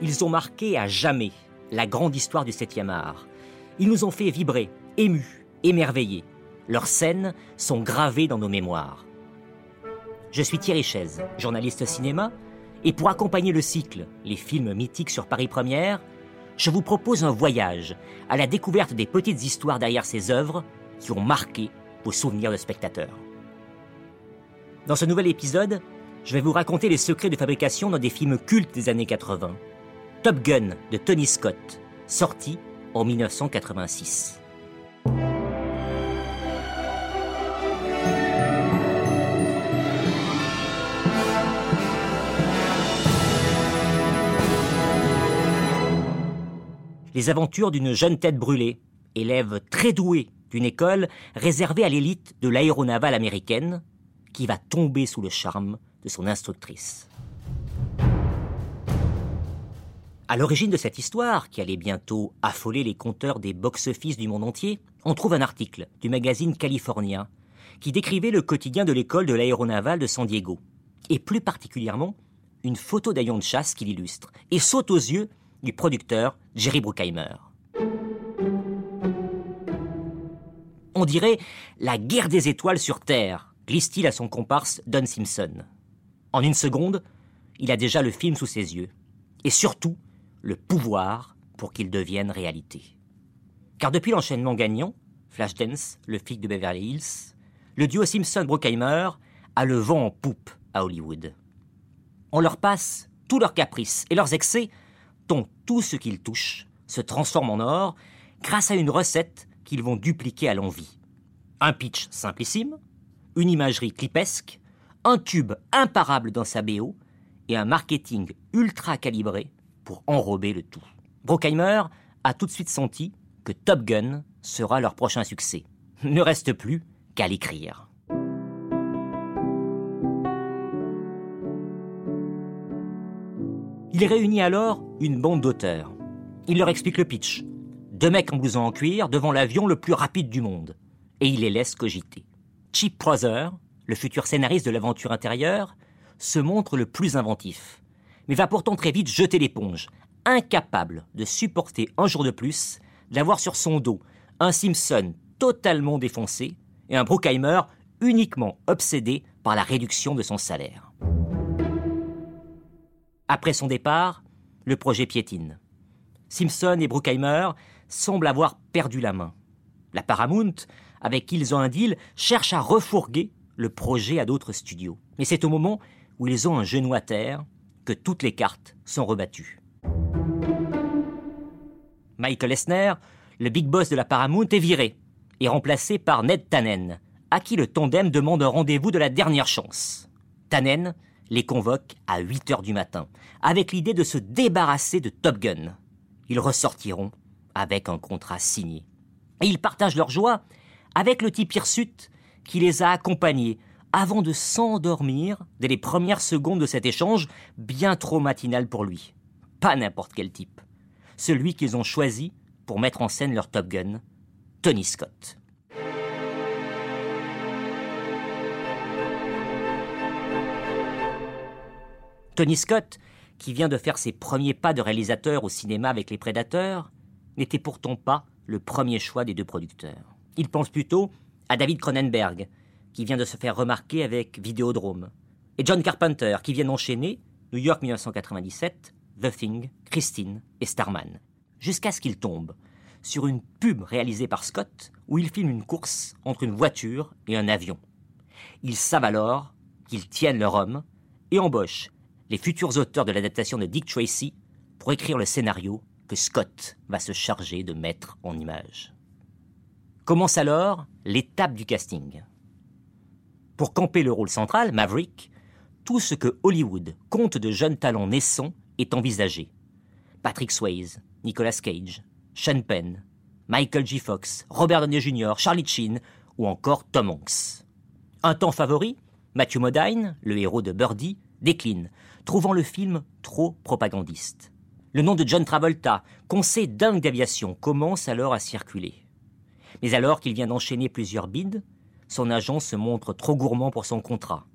Ils ont marqué à jamais la grande histoire du 7e art. Ils nous ont fait vibrer, émus, émerveillés. Leurs scènes sont gravées dans nos mémoires. Je suis Thierry Chaise, journaliste cinéma, et pour accompagner le cycle Les films mythiques sur Paris Première, je vous propose un voyage à la découverte des petites histoires derrière ces œuvres qui ont marqué vos souvenirs de spectateurs. Dans ce nouvel épisode, je vais vous raconter les secrets de fabrication dans des films cultes des années 80. Top Gun de Tony Scott, sorti en 1986. Les aventures d'une jeune tête brûlée, élève très douée d'une école réservée à l'élite de l'aéronavale américaine, qui va tomber sous le charme de son instructrice. À l'origine de cette histoire, qui allait bientôt affoler les compteurs des box-office du monde entier, on trouve un article du magazine californien qui décrivait le quotidien de l'école de l'aéronavale de San Diego, et plus particulièrement une photo d'avion de chasse qui l'illustre, et saute aux yeux du producteur Jerry Bruckheimer. On dirait la guerre des étoiles sur Terre, glisse-t-il à son comparse Don Simpson. En une seconde, il a déjà le film sous ses yeux. Et surtout, le pouvoir pour qu'il devienne réalité. Car depuis l'enchaînement gagnant, Flashdance, le flic de Beverly Hills, le duo Simpson-Brockheimer a le vent en poupe à Hollywood. On leur passe tous leurs caprices et leurs excès, dont tout ce qu'ils touchent se transforme en or grâce à une recette qu'ils vont dupliquer à l'envie. Un pitch simplissime, une imagerie clipesque, un tube imparable dans sa BO et un marketing ultra calibré pour enrober le tout. Brockheimer a tout de suite senti que Top Gun sera leur prochain succès. Ne reste plus qu'à l'écrire. Il réunit alors une bande d'auteurs. Il leur explique le pitch. Deux mecs en blouson en cuir devant l'avion le plus rapide du monde. Et il les laisse cogiter. Chip Prother, le futur scénariste de l'aventure intérieure, se montre le plus inventif mais va pourtant très vite jeter l'éponge, incapable de supporter un jour de plus d'avoir sur son dos un Simpson totalement défoncé et un Bruckheimer uniquement obsédé par la réduction de son salaire. Après son départ, le projet piétine. Simpson et Bruckheimer semblent avoir perdu la main. La Paramount, avec qui ils ont un deal, cherche à refourguer le projet à d'autres studios. Mais c'est au moment où ils ont un genou à terre toutes les cartes sont rebattues. Michael Esner, le big boss de la Paramount, est viré et remplacé par Ned Tannen, à qui le tandem demande un rendez-vous de la dernière chance. Tannen les convoque à 8 heures du matin, avec l'idée de se débarrasser de Top Gun. Ils ressortiront avec un contrat signé. Et ils partagent leur joie avec le type hirsute qui les a accompagnés avant de s'endormir dès les premières secondes de cet échange bien trop matinal pour lui. Pas n'importe quel type. Celui qu'ils ont choisi pour mettre en scène leur Top Gun, Tony Scott. Tony Scott, qui vient de faire ses premiers pas de réalisateur au cinéma avec Les Prédateurs, n'était pourtant pas le premier choix des deux producteurs. Il pense plutôt à David Cronenberg, qui vient de se faire remarquer avec Vidéodrome, et John Carpenter, qui vient d'enchaîner New York 1997, The Thing, Christine et Starman, jusqu'à ce qu'il tombe sur une pub réalisée par Scott où il filme une course entre une voiture et un avion. Ils savent alors qu'ils tiennent leur homme et embauchent les futurs auteurs de l'adaptation de Dick Tracy pour écrire le scénario que Scott va se charger de mettre en image. Commence alors l'étape du casting. Pour camper le rôle central, Maverick, tout ce que Hollywood compte de jeunes talents naissants est envisagé. Patrick Swayze, Nicolas Cage, Sean Penn, Michael J. Fox, Robert Downey Jr., Charlie Sheen ou encore Tom Hanks. Un temps favori, Matthew Modine, le héros de Birdie, décline, trouvant le film trop propagandiste. Le nom de John Travolta, conseil dingue d'aviation, commence alors à circuler. Mais alors qu'il vient d'enchaîner plusieurs bids, son agent se montre trop gourmand pour son contrat.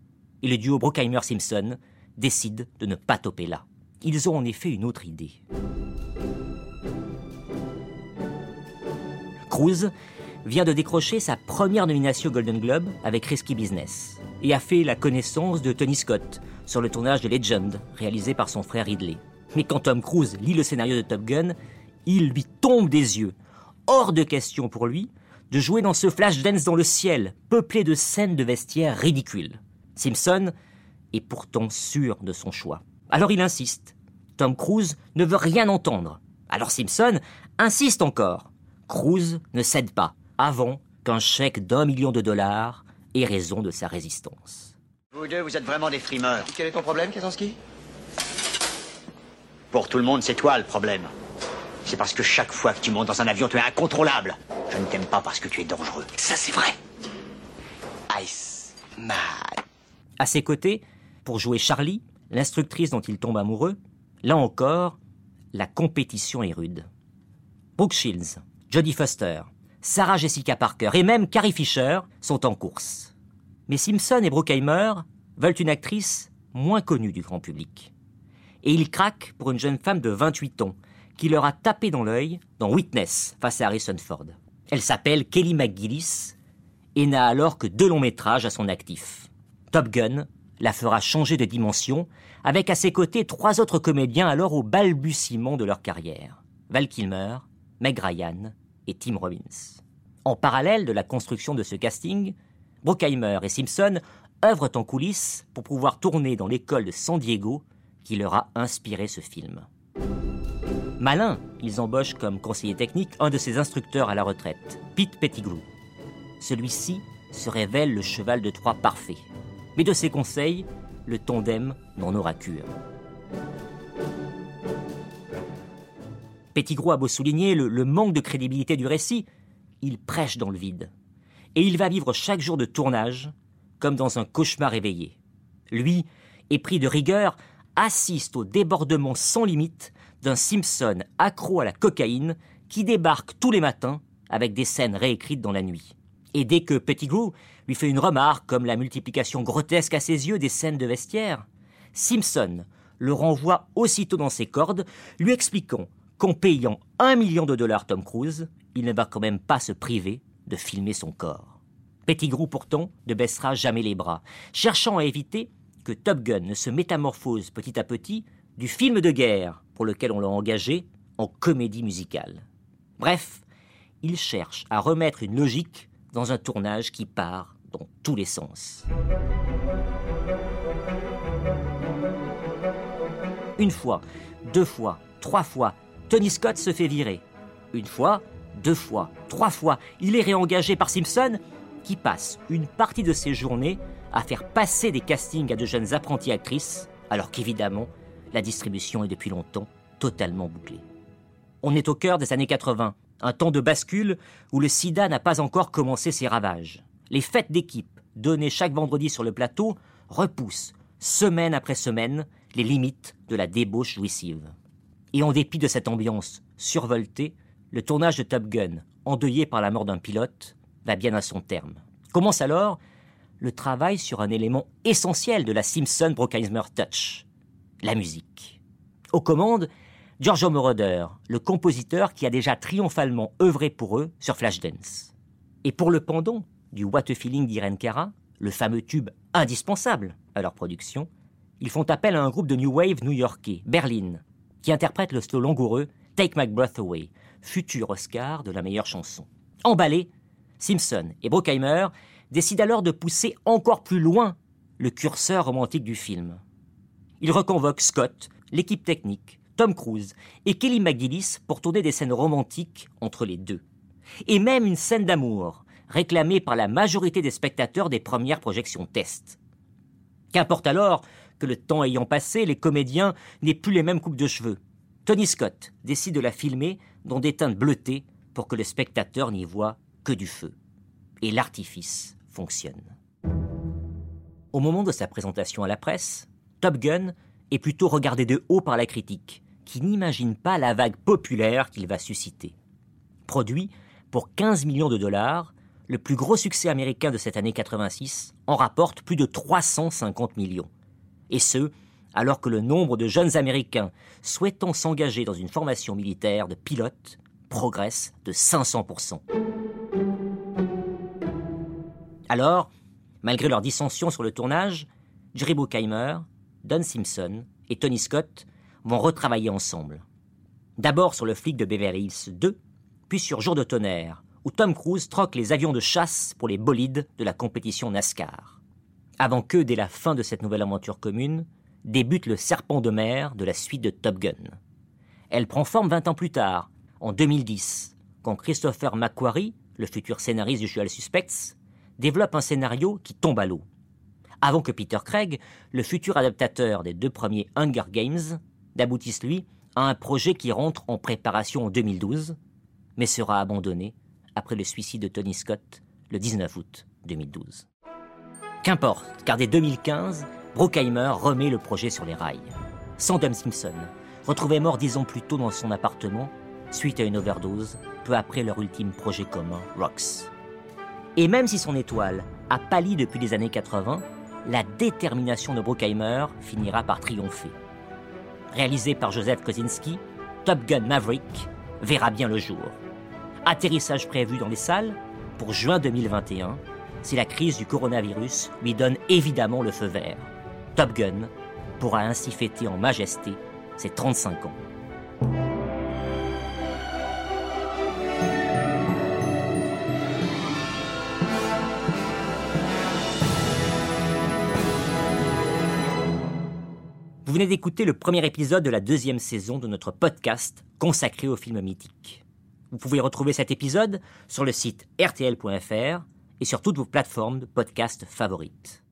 Et le duo Brockheimer-Simpson décide de ne pas toper là. Ils ont en effet une autre idée. Cruise vient de décrocher sa première nomination Golden Globe avec Risky Business et a fait la connaissance de Tony Scott sur le tournage de Legend, réalisé par son frère Ridley. Mais quand Tom Cruise lit le scénario de Top Gun, il lui tombe des yeux. Hors de question pour lui de jouer dans ce flash dance dans le ciel, peuplé de scènes de vestiaires ridicules. Simpson est pourtant sûr de son choix. Alors il insiste. Tom Cruise ne veut rien entendre. Alors Simpson insiste encore. Cruise ne cède pas avant qu'un chèque d'un million de dollars ait raison de sa résistance. Vous deux, vous êtes vraiment des frimeurs. Quel est ton problème, Kazansky Pour tout le monde, c'est toi le problème. C'est parce que chaque fois que tu montes dans un avion, tu es incontrôlable. Je ne t'aime pas parce que tu es dangereux. Ça, c'est vrai. Ice Man. À ses côtés, pour jouer Charlie, l'instructrice dont il tombe amoureux, là encore, la compétition est rude. Brooke Shields, Jodie Foster, Sarah Jessica Parker et même Carrie Fisher sont en course. Mais Simpson et Brookheimer veulent une actrice moins connue du grand public. Et ils craquent pour une jeune femme de 28 ans qui leur a tapé dans l'œil dans Witness face à Harrison Ford. Elle s'appelle Kelly McGillis et n'a alors que deux longs métrages à son actif. Top Gun la fera changer de dimension, avec à ses côtés trois autres comédiens alors au balbutiement de leur carrière. Val Kilmer, Meg Ryan et Tim Robbins. En parallèle de la construction de ce casting, Brockheimer et Simpson œuvrent en coulisses pour pouvoir tourner dans l'école de San Diego qui leur a inspiré ce film. Malin, ils embauchent comme conseiller technique un de ses instructeurs à la retraite, Pete Pettigrew. Celui-ci se révèle le cheval de Troie parfait. Mais de ses conseils, le tandem n'en aura cure. Pettigrew a beau souligner le, le manque de crédibilité du récit, il prêche dans le vide. Et il va vivre chaque jour de tournage comme dans un cauchemar éveillé. Lui, épris de rigueur, assiste au débordement sans limite d'un Simpson accro à la cocaïne qui débarque tous les matins avec des scènes réécrites dans la nuit. Et dès que Pettigrew lui fait une remarque comme la multiplication grotesque à ses yeux des scènes de vestiaire, Simpson le renvoie aussitôt dans ses cordes, lui expliquant qu'en payant un million de dollars Tom Cruise, il ne va quand même pas se priver de filmer son corps. Pettigrew pourtant ne baissera jamais les bras, cherchant à éviter que Top Gun ne se métamorphose petit à petit du film de guerre pour lequel on l'a engagé en comédie musicale. Bref, il cherche à remettre une logique dans un tournage qui part dans tous les sens. Une fois, deux fois, trois fois, Tony Scott se fait virer. Une fois, deux fois, trois fois, il est réengagé par Simpson, qui passe une partie de ses journées à faire passer des castings à de jeunes apprentis actrices, alors qu'évidemment, la distribution est depuis longtemps totalement bouclée. On est au cœur des années 80, un temps de bascule où le sida n'a pas encore commencé ses ravages. Les fêtes d'équipe, données chaque vendredi sur le plateau, repoussent, semaine après semaine, les limites de la débauche jouissive. Et en dépit de cette ambiance survoltée, le tournage de Top Gun, endeuillé par la mort d'un pilote, va bien à son terme. Commence alors le travail sur un élément essentiel de la Simpson Brockheimer Touch, la musique. Aux commandes, Giorgio Moroder, le compositeur qui a déjà triomphalement œuvré pour eux sur Flashdance. Et pour le pendant du What a Feeling d'Irene Cara, le fameux tube indispensable à leur production, ils font appel à un groupe de New Wave new-yorkais, Berlin, qui interprète le slow langoureux Take My Breath Away, futur Oscar de la meilleure chanson. Emballés, Simpson et Brockheimer décident alors de pousser encore plus loin le curseur romantique du film. Ils reconvoquent Scott, l'équipe technique, Tom Cruise et Kelly McGillis pour tourner des scènes romantiques entre les deux. Et même une scène d'amour, réclamée par la majorité des spectateurs des premières projections test. Qu'importe alors que le temps ayant passé, les comédiens n'aient plus les mêmes coupes de cheveux. Tony Scott décide de la filmer dans des teintes bleutées pour que le spectateur n'y voit que du feu. Et l'artifice fonctionne. Au moment de sa présentation à la presse, Top Gun est plutôt regardé de haut par la critique, qui n'imagine pas la vague populaire qu'il va susciter. Produit pour 15 millions de dollars, le plus gros succès américain de cette année 86 en rapporte plus de 350 millions. Et ce, alors que le nombre de jeunes Américains souhaitant s'engager dans une formation militaire de pilote progresse de 500%. Alors, malgré leurs dissensions sur le tournage, Jerry Bruckheimer, Don Simpson et Tony Scott vont retravailler ensemble. D'abord sur le flic de Beverly Hills 2, puis sur Jour de tonnerre, où Tom Cruise troque les avions de chasse pour les bolides de la compétition NASCAR. Avant que, dès la fin de cette nouvelle aventure commune, débute le serpent de mer de la suite de Top Gun. Elle prend forme 20 ans plus tard, en 2010, quand Christopher McQuarrie, le futur scénariste du Usual Suspects, développe un scénario qui tombe à l'eau. Avant que Peter Craig, le futur adaptateur des deux premiers Hunger Games, n'aboutisse lui à un projet qui rentre en préparation en 2012, mais sera abandonné après le suicide de Tony Scott le 19 août 2012. Qu'importe, car dès 2015, Brockheimer remet le projet sur les rails. Sans Dom Simpson, retrouvé mort dix ans plus tôt dans son appartement, suite à une overdose, peu après leur ultime projet commun, Rox. Et même si son étoile a pâli depuis les années 80, la détermination de Brockheimer finira par triompher. Réalisé par Joseph Kosinski, Top Gun Maverick verra bien le jour. Atterrissage prévu dans les salles pour juin 2021, si la crise du coronavirus lui donne évidemment le feu vert. Top Gun pourra ainsi fêter en majesté ses 35 ans. Vous venez d'écouter le premier épisode de la deuxième saison de notre podcast consacré aux films mythiques. Vous pouvez retrouver cet épisode sur le site rtl.fr et sur toutes vos plateformes de podcast favorites.